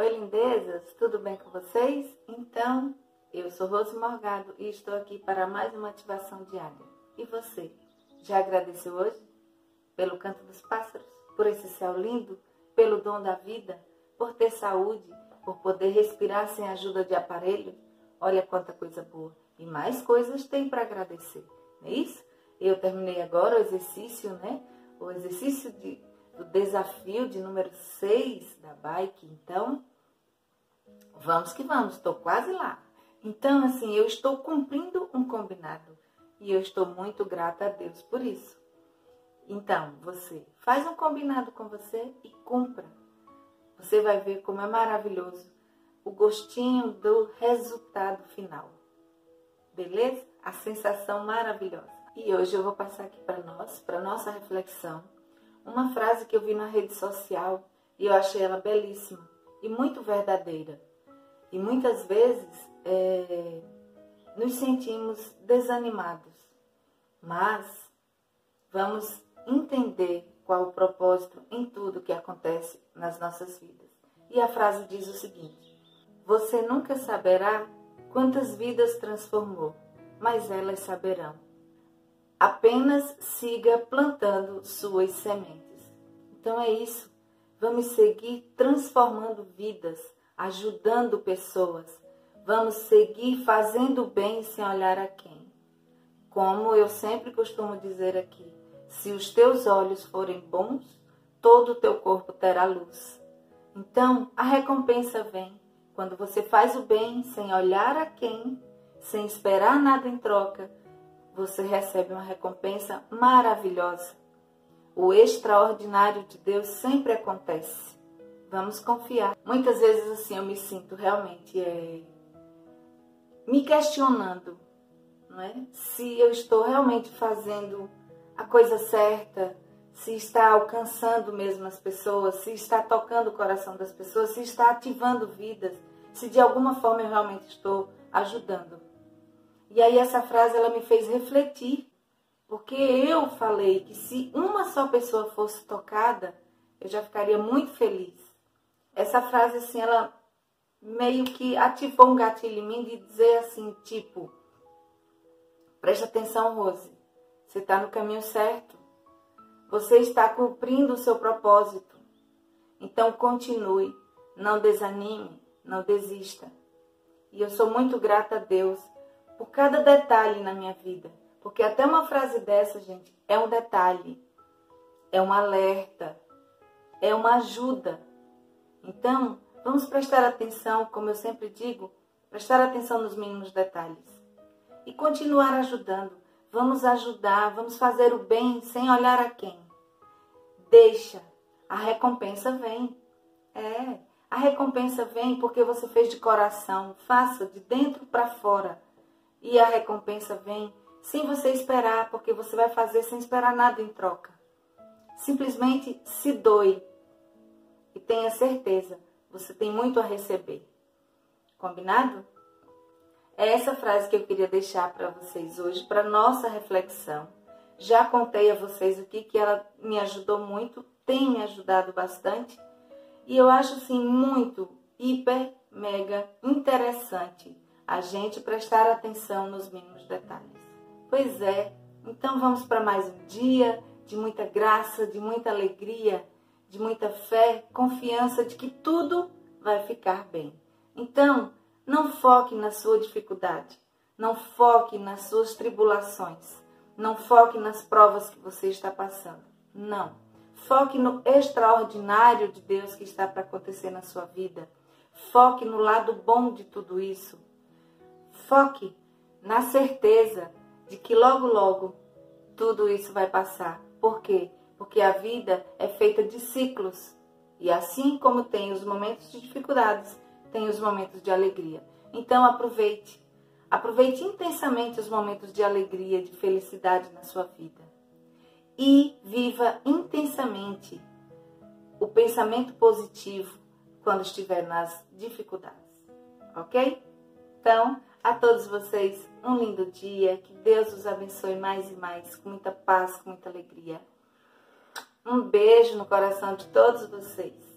Oi, lindezas, tudo bem com vocês? Então, eu sou Rose Morgado e estou aqui para mais uma ativação diária. E você, já agradeceu hoje? Pelo canto dos pássaros, por esse céu lindo, pelo dom da vida, por ter saúde, por poder respirar sem ajuda de aparelho? Olha quanta coisa boa. E mais coisas tem para agradecer, não é isso? Eu terminei agora o exercício, né? O exercício de, do desafio de número 6 da bike. Então, Vamos que vamos, estou quase lá. Então, assim, eu estou cumprindo um combinado e eu estou muito grata a Deus por isso. Então, você faz um combinado com você e cumpra. Você vai ver como é maravilhoso o gostinho do resultado final. Beleza? A sensação maravilhosa. E hoje eu vou passar aqui para nós, para nossa reflexão, uma frase que eu vi na rede social e eu achei ela belíssima e muito verdadeira. E muitas vezes é, nos sentimos desanimados, mas vamos entender qual o propósito em tudo que acontece nas nossas vidas. E a frase diz o seguinte: Você nunca saberá quantas vidas transformou, mas elas saberão. Apenas siga plantando suas sementes. Então é isso. Vamos seguir transformando vidas ajudando pessoas. Vamos seguir fazendo bem sem olhar a quem. Como eu sempre costumo dizer aqui, se os teus olhos forem bons, todo o teu corpo terá luz. Então, a recompensa vem quando você faz o bem sem olhar a quem, sem esperar nada em troca, você recebe uma recompensa maravilhosa. O extraordinário de Deus sempre acontece. Vamos confiar. Muitas vezes assim eu me sinto realmente é, me questionando, não é? Se eu estou realmente fazendo a coisa certa, se está alcançando mesmo as pessoas, se está tocando o coração das pessoas, se está ativando vidas, se de alguma forma eu realmente estou ajudando. E aí essa frase ela me fez refletir, porque eu falei que se uma só pessoa fosse tocada, eu já ficaria muito feliz essa frase, assim, ela meio que ativou um gatilho em mim de dizer assim, tipo, preste atenção, Rose, você está no caminho certo. Você está cumprindo o seu propósito. Então continue, não desanime, não desista. E eu sou muito grata a Deus por cada detalhe na minha vida. Porque até uma frase dessa, gente, é um detalhe, é um alerta, é uma ajuda então, vamos prestar atenção, como eu sempre digo, prestar atenção nos mínimos detalhes. E continuar ajudando. Vamos ajudar, vamos fazer o bem sem olhar a quem. Deixa, a recompensa vem. É, a recompensa vem porque você fez de coração. Faça de dentro para fora. E a recompensa vem sem você esperar, porque você vai fazer sem esperar nada em troca. Simplesmente se doe e tenha certeza, você tem muito a receber. Combinado? É essa frase que eu queria deixar para vocês hoje, para nossa reflexão. Já contei a vocês o que, que ela me ajudou muito, tem me ajudado bastante. E eu acho assim muito, hiper, mega interessante a gente prestar atenção nos mínimos detalhes. Pois é, então vamos para mais um dia de muita graça, de muita alegria de muita fé, confiança de que tudo vai ficar bem. Então, não foque na sua dificuldade, não foque nas suas tribulações, não foque nas provas que você está passando. Não. Foque no extraordinário de Deus que está para acontecer na sua vida. Foque no lado bom de tudo isso. Foque na certeza de que logo, logo tudo isso vai passar. Por quê? porque a vida é feita de ciclos. E assim como tem os momentos de dificuldades, tem os momentos de alegria. Então aproveite. Aproveite intensamente os momentos de alegria, de felicidade na sua vida. E viva intensamente o pensamento positivo quando estiver nas dificuldades. Ok? Então, a todos vocês, um lindo dia. Que Deus os abençoe mais e mais, com muita paz, com muita alegria. Um beijo no coração de todos vocês.